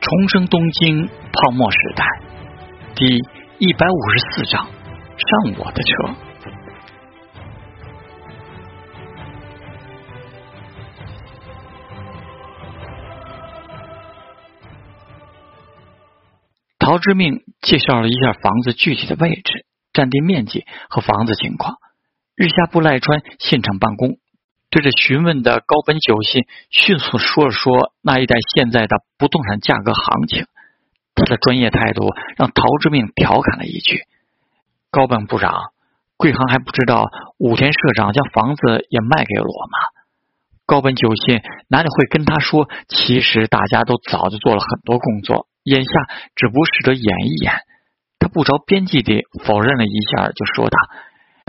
重生东京泡沫时代第一百五十四章：上我的车。陶之命介绍了一下房子具体的位置、占地面积和房子情况。日下部赖川现场办公。对着询问的高本久信迅速说了说那一带现在的不动产价格行情，他的专业态度让陶之命调侃了一句：“高本部长，贵行还不知道武田社长将房子也卖给了我吗？”高本久信哪里会跟他说？其实大家都早就做了很多工作，眼下只不过是得演一演。他不着边际地否认了一下，就说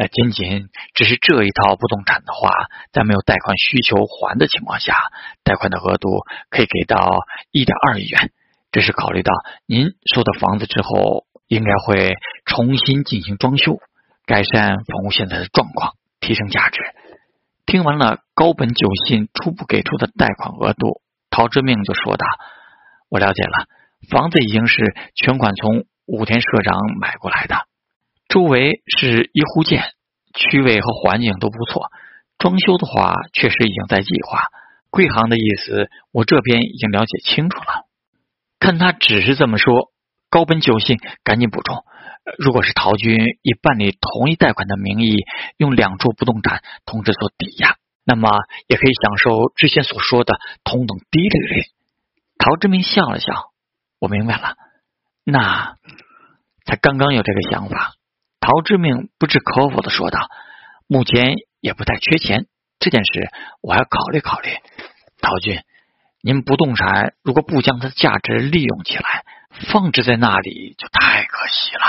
道。仅仅只是这一套不动产的话，在没有贷款需求还的情况下，贷款的额度可以给到一点二亿元。这是考虑到您收到房子之后，应该会重新进行装修，改善房屋现在的状况，提升价值。听完了高本久信初步给出的贷款额度，陶之命就说道：“我了解了，房子已经是全款从武田社长买过来的。”周围是一户建，区位和环境都不错。装修的话，确实已经在计划。贵行的意思，我这边已经了解清楚了。看他只是这么说，高本久信赶紧补充：如果是陶军以办理同一贷款的名义，用两处不动产同时做抵押，那么也可以享受之前所说的同等低利率。陶志明笑了笑：“我明白了。那才刚刚有这个想法。”陶志明不置可否的说道：“目前也不太缺钱，这件事我还要考虑考虑。陶俊，您不动产如果不将它的价值利用起来，放置在那里就太可惜了。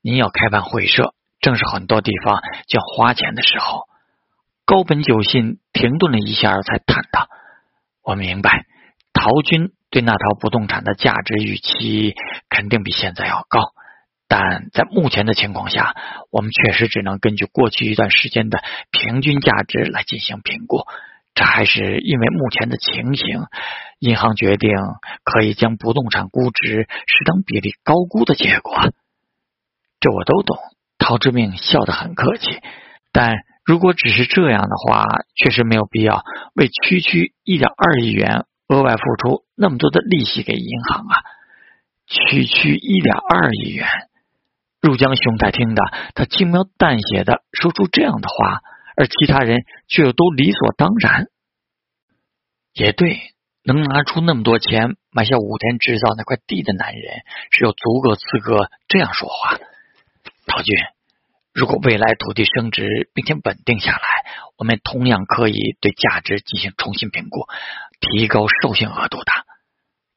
您要开办会社，正是很多地方要花钱的时候。”高本久信停顿了一下，才叹道：“我明白，陶军对那套不动产的价值预期肯定比现在要高。”但在目前的情况下，我们确实只能根据过去一段时间的平均价值来进行评估。这还是因为目前的情形，银行决定可以将不动产估值适当比例高估的结果。这我都懂。陶之命笑得很客气，但如果只是这样的话，确实没有必要为区区一点二亿元额外付出那么多的利息给银行啊！区区一点二亿元。入江兄太听的，他轻描淡写的说出这样的话，而其他人却又都理所当然。也对，能拿出那么多钱买下武田制造那块地的男人，是有足够资格这样说话。陶俊，如果未来土地升值并且稳定下来，我们同样可以对价值进行重新评估，提高授信额度的。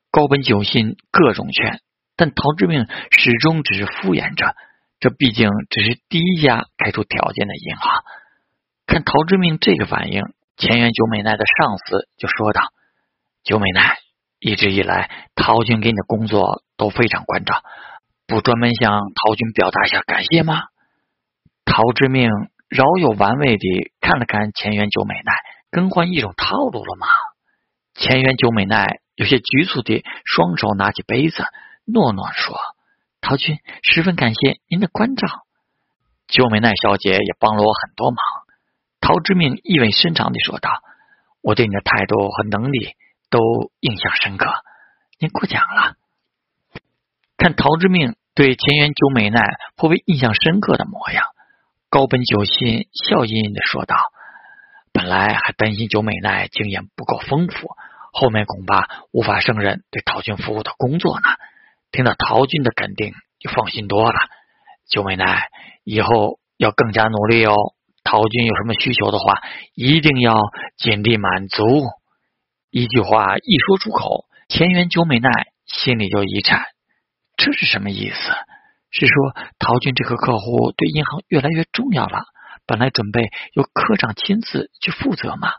高本久信各种劝。但陶之命始终只是敷衍着，这毕竟只是第一家开出条件的银行。看陶之命这个反应，前原久美奈的上司就说道：“久美奈，一直以来陶军给你的工作都非常关照，不专门向陶军表达一下感谢吗？”陶之命饶有玩味地看了看前原久美奈，更换一种套路了吗？前原久美奈有些局促地双手拿起杯子。诺诺说：“陶军十分感谢您的关照，久美奈小姐也帮了我很多忙。”陶之命意味深长地说道：“我对你的态度和能力都印象深刻，您过奖了。”看陶之命对前缘久美奈颇为印象深刻的模样，高本久信笑吟吟地说道：“本来还担心久美奈经验不够丰富，后面恐怕无法胜任对陶军服务的工作呢。”听到陶军的肯定，就放心多了。九美奈，以后要更加努力哦。陶军有什么需求的话，一定要尽力满足。一句话一说出口，前原九美奈心里就一颤。这是什么意思？是说陶军这个客户对银行越来越重要了？本来准备由科长亲自去负责嘛，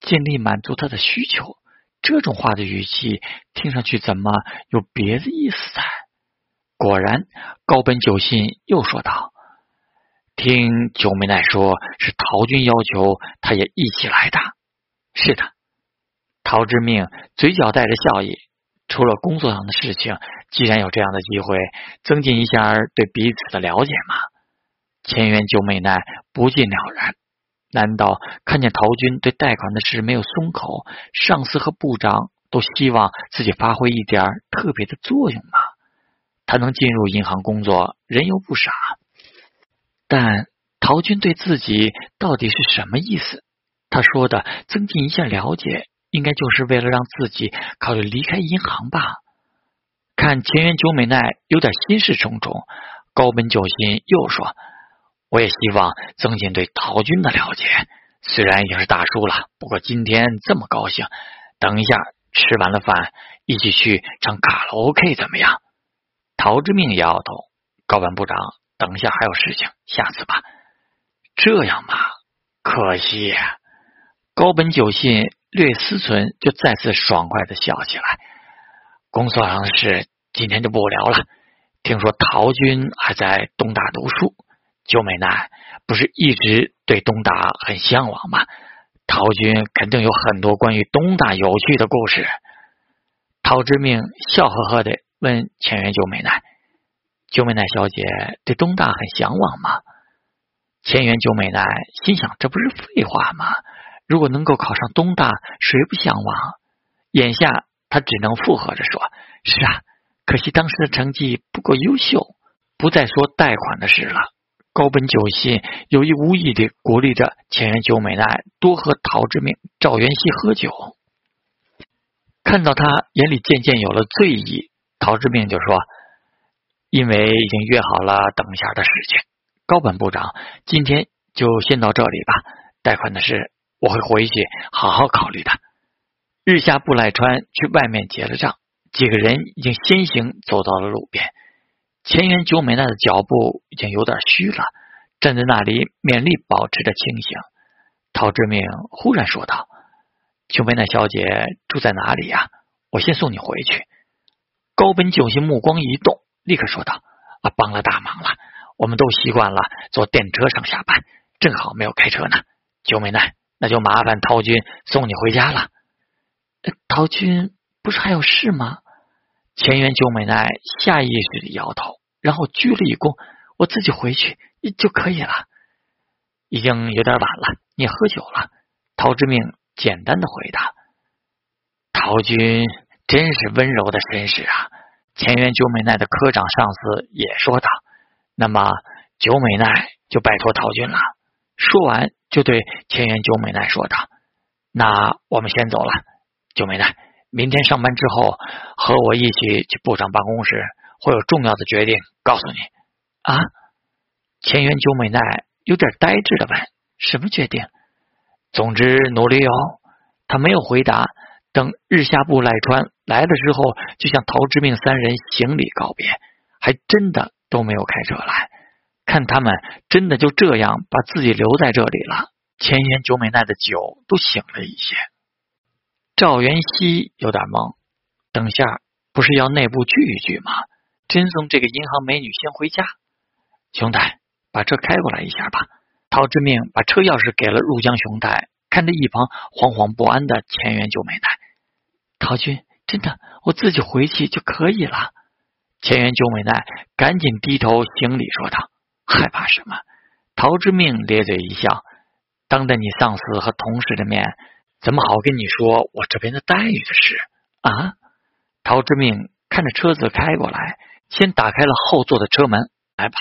尽力满足他的需求。这种话的语气听上去怎么有别的意思在？果然，高本久信又说道：“听九美奈说，是陶军要求，他也一起来的。”是的，陶之命嘴角带着笑意，除了工作上的事情，既然有这样的机会，增进一下对彼此的了解嘛。千元九美奈不尽了然。难道看见陶军对贷款的事没有松口，上司和部长都希望自己发挥一点特别的作用吗？他能进入银行工作，人又不傻。但陶军对自己到底是什么意思？他说的增进一下了解，应该就是为了让自己考虑离开银行吧？看前元九美奈有点心事重重，高本九心又说。我也希望增进对陶军的了解。虽然已经是大叔了，不过今天这么高兴，等一下吃完了饭，一起去唱卡拉 OK 怎么样？陶之命摇摇头。高本部长，等一下还有事情，下次吧。这样吧，可惜。高本久信略思忖，就再次爽快的笑起来。工作上的事今天就不聊了。听说陶军还在东大读书。九美奈不是一直对东大很向往吗？陶军肯定有很多关于东大有趣的故事。陶之命笑呵呵的问千元九美奈：“九美奈小姐对东大很向往吗？”千元九美奈心想：“这不是废话吗？如果能够考上东大，谁不向往？”眼下他只能附和着说：“是啊，可惜当时的成绩不够优秀。”不再说贷款的事了。高本久信有意无意的鼓励着千元九美奈多和陶之命、赵元熙喝酒。看到他眼里渐渐有了醉意，陶之命就说：“因为已经约好了等一下的事情，高本部长今天就先到这里吧。贷款的事我会回去好好考虑的。”日下布赖川去外面结了账，几个人已经先行走到了路边。前元九美奈的脚步已经有点虚了，站在那里勉力保持着清醒。陶志明忽然说道：“九美奈小姐住在哪里呀？我先送你回去。”高本九星目光一动，立刻说道：“啊，帮了大忙了！我们都习惯了坐电车上下班，正好没有开车呢。九美奈，那就麻烦陶军送你回家了。”陶军不是还有事吗？前原九美奈下意识的摇头，然后鞠了一躬：“我自己回去就可以了。”已经有点晚了，你喝酒了。陶之命简单的回答：“陶军真是温柔的绅士啊。”前原九美奈的科长上司也说道：“那么九美奈就拜托陶军了。”说完，就对前原九美奈说道：“那我们先走了，九美奈。”明天上班之后，和我一起去部长办公室，会有重要的决定告诉你。啊，前元九美奈有点呆滞的问：“什么决定？”总之努力哦。他没有回答。等日下部赖川来的时候，就向陶之命三人行礼告别，还真的都没有开车来。看他们真的就这样把自己留在这里了。前元九美奈的酒都醒了一些。赵元熙有点懵，等下不是要内部聚一聚吗？真送这个银行美女先回家。熊太，把车开过来一下吧。陶之命把车钥匙给了入江熊太，看着一旁惶惶不安的前原久美奈。陶君，真的，我自己回去就可以了。前原久美奈赶紧低头行礼说道：“害怕什么？”陶之命咧嘴一笑，当着你上司和同事的面。怎么好跟你说我这边的待遇的事啊？陶之命看着车子开过来，先打开了后座的车门。来吧，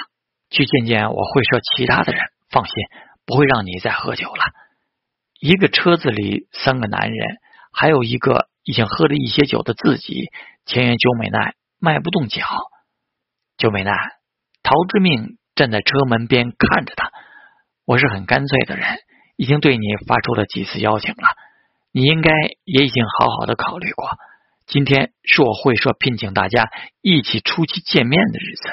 去见见我会社其他的人。放心，不会让你再喝酒了。一个车子里三个男人，还有一个已经喝了一些酒的自己。前元九美奈迈不动脚。九美奈，陶之命站在车门边看着他。我是很干脆的人，已经对你发出了几次邀请了。你应该也已经好好的考虑过，今天是我会社聘请大家一起出去见面的日子，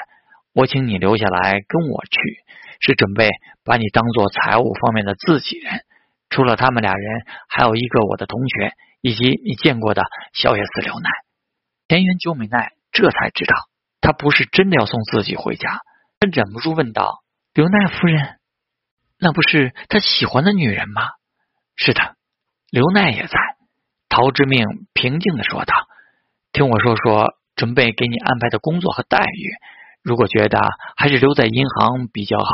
我请你留下来跟我去，是准备把你当做财务方面的自己人。除了他们俩人，还有一个我的同学，以及你见过的小野寺刘奈。田园久美奈这才知道，他不是真的要送自己回家，他忍不住问道：“刘奈夫人，那不是他喜欢的女人吗？”“是的。”刘奈也在，陶之命平静的说道：“听我说说准备给你安排的工作和待遇。如果觉得还是留在银行比较好，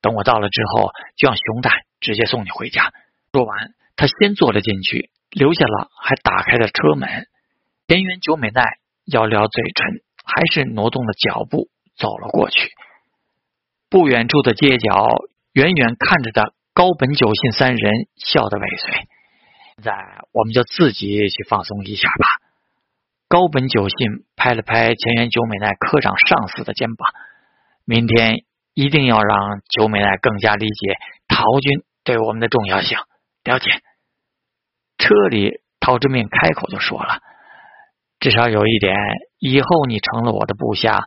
等我到了之后，就让熊大直接送你回家。说完，他先坐了进去，留下了还打开了车门。田园久美奈咬了嘴唇，还是挪动了脚步走了过去。不远处的街角，远远看着的高本久信三人笑得尾随。在，我们就自己去放松一下吧。高本久信拍了拍前原久美奈科长上司的肩膀，明天一定要让久美奈更加理解陶军对我们的重要性。了解。车里，陶之命开口就说了：“至少有一点，以后你成了我的部下，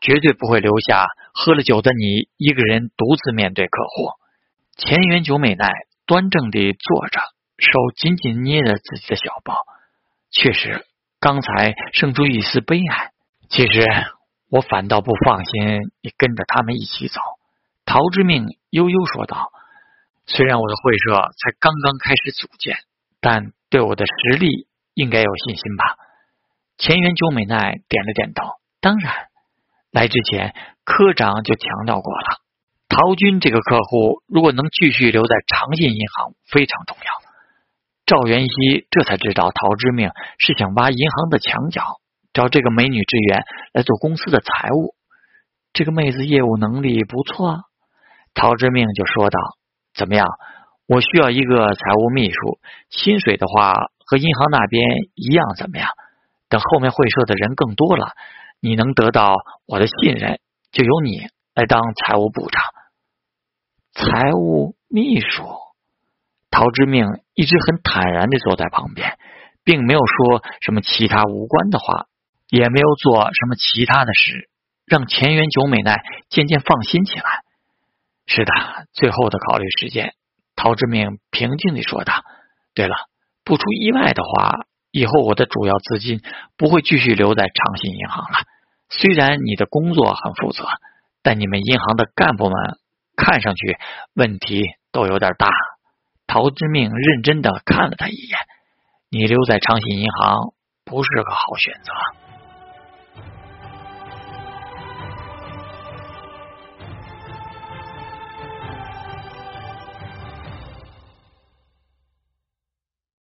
绝对不会留下喝了酒的你一个人独自面对客户。”前原久美奈端正地坐着。手紧紧捏着自己的小包，确实，刚才生出一丝悲哀。其实我反倒不放心你跟着他们一起走。陶之命悠悠说道：“虽然我的会社才刚刚开始组建，但对我的实力应该有信心吧？”前原久美奈点了点头：“当然，来之前科长就强调过了，陶军这个客户如果能继续留在长信银行，非常重要。”赵元熙这才知道，陶之命是想挖银行的墙角，找这个美女职员来做公司的财务。这个妹子业务能力不错，陶之命就说道：“怎么样？我需要一个财务秘书，薪水的话和银行那边一样，怎么样？等后面会社的人更多了，你能得到我的信任，就由你来当财务部长。财务秘书。”陶之命一直很坦然的坐在旁边，并没有说什么其他无关的话，也没有做什么其他的事，让前原久美奈渐渐放心起来。是的，最后的考虑时间，陶之命平静的说道：“对了，不出意外的话，以后我的主要资金不会继续留在长信银行了。虽然你的工作很负责，但你们银行的干部们看上去问题都有点大。”陶之命认真的看了他一眼，你留在长信银行不是个好选择。